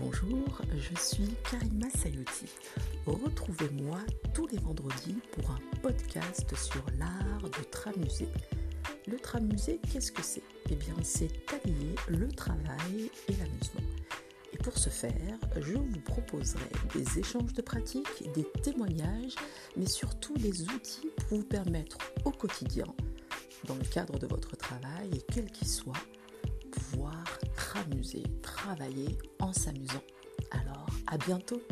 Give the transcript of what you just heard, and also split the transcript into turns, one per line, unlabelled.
Bonjour, je suis Karima Sayouti. Retrouvez-moi tous les vendredis pour un podcast sur l'art de tramuser. Le tramuser, qu'est-ce que c'est? Eh bien, c'est allier le travail et l'amusement. Et pour ce faire, je vous proposerai des échanges de pratiques, des témoignages, mais surtout des outils pour vous permettre au quotidien, dans le cadre de votre travail et quel qu'il soit, tramuser, travailler en s'amusant. Alors, à bientôt